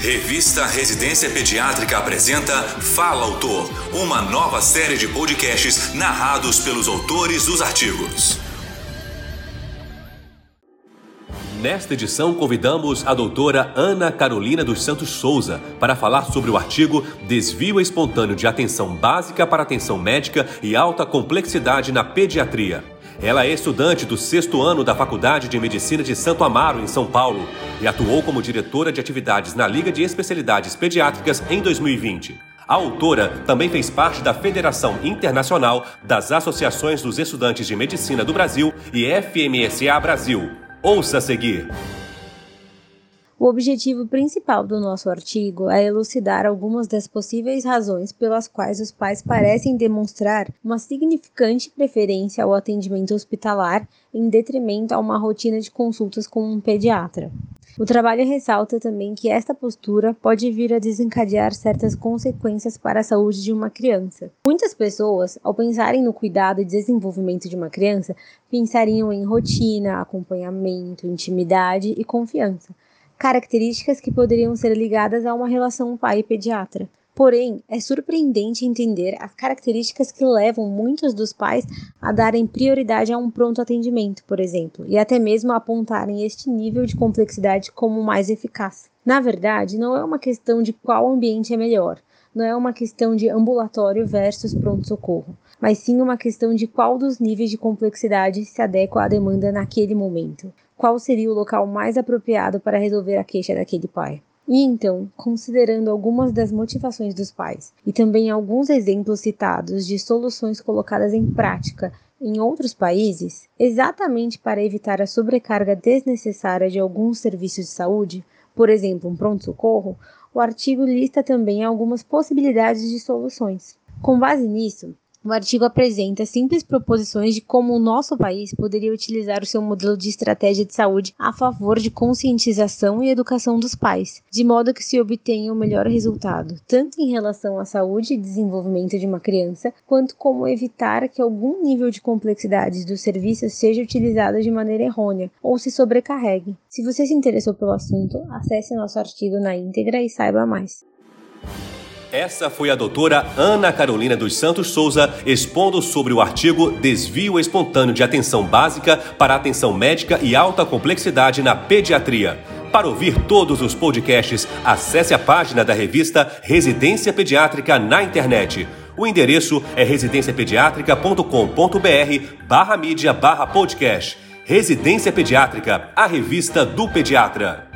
Revista Residência Pediátrica apresenta Fala Autor, uma nova série de podcasts narrados pelos autores dos artigos. Nesta edição, convidamos a doutora Ana Carolina dos Santos Souza para falar sobre o artigo Desvio Espontâneo de Atenção Básica para Atenção Médica e Alta Complexidade na Pediatria. Ela é estudante do sexto ano da Faculdade de Medicina de Santo Amaro, em São Paulo, e atuou como diretora de atividades na Liga de Especialidades Pediátricas em 2020. A autora também fez parte da Federação Internacional das Associações dos Estudantes de Medicina do Brasil e FMSA Brasil. Ouça a seguir. O objetivo principal do nosso artigo é elucidar algumas das possíveis razões pelas quais os pais parecem demonstrar uma significante preferência ao atendimento hospitalar em detrimento a uma rotina de consultas com um pediatra. O trabalho ressalta também que esta postura pode vir a desencadear certas consequências para a saúde de uma criança. Muitas pessoas, ao pensarem no cuidado e desenvolvimento de uma criança, pensariam em rotina, acompanhamento, intimidade e confiança características que poderiam ser ligadas a uma relação pai-pediatra. Porém, é surpreendente entender as características que levam muitos dos pais a darem prioridade a um pronto atendimento, por exemplo, e até mesmo a apontarem este nível de complexidade como mais eficaz. Na verdade, não é uma questão de qual ambiente é melhor, não é uma questão de ambulatório versus pronto-socorro, mas sim uma questão de qual dos níveis de complexidade se adequa à demanda naquele momento qual seria o local mais apropriado para resolver a queixa daquele pai. E então, considerando algumas das motivações dos pais e também alguns exemplos citados de soluções colocadas em prática em outros países, exatamente para evitar a sobrecarga desnecessária de alguns serviços de saúde, por exemplo, um pronto-socorro, o artigo lista também algumas possibilidades de soluções. Com base nisso, o artigo apresenta simples proposições de como o nosso país poderia utilizar o seu modelo de estratégia de saúde a favor de conscientização e educação dos pais, de modo que se obtenha o melhor resultado, tanto em relação à saúde e desenvolvimento de uma criança, quanto como evitar que algum nível de complexidade dos serviços seja utilizado de maneira errônea ou se sobrecarregue. Se você se interessou pelo assunto, acesse nosso artigo na íntegra e saiba mais. Essa foi a doutora Ana Carolina dos Santos Souza expondo sobre o artigo Desvio Espontâneo de Atenção Básica para Atenção Médica e Alta Complexidade na Pediatria. Para ouvir todos os podcasts, acesse a página da revista Residência Pediátrica na internet. O endereço é residenciapediatrica.com.br barra mídia barra podcast. Residência Pediátrica, a revista do pediatra.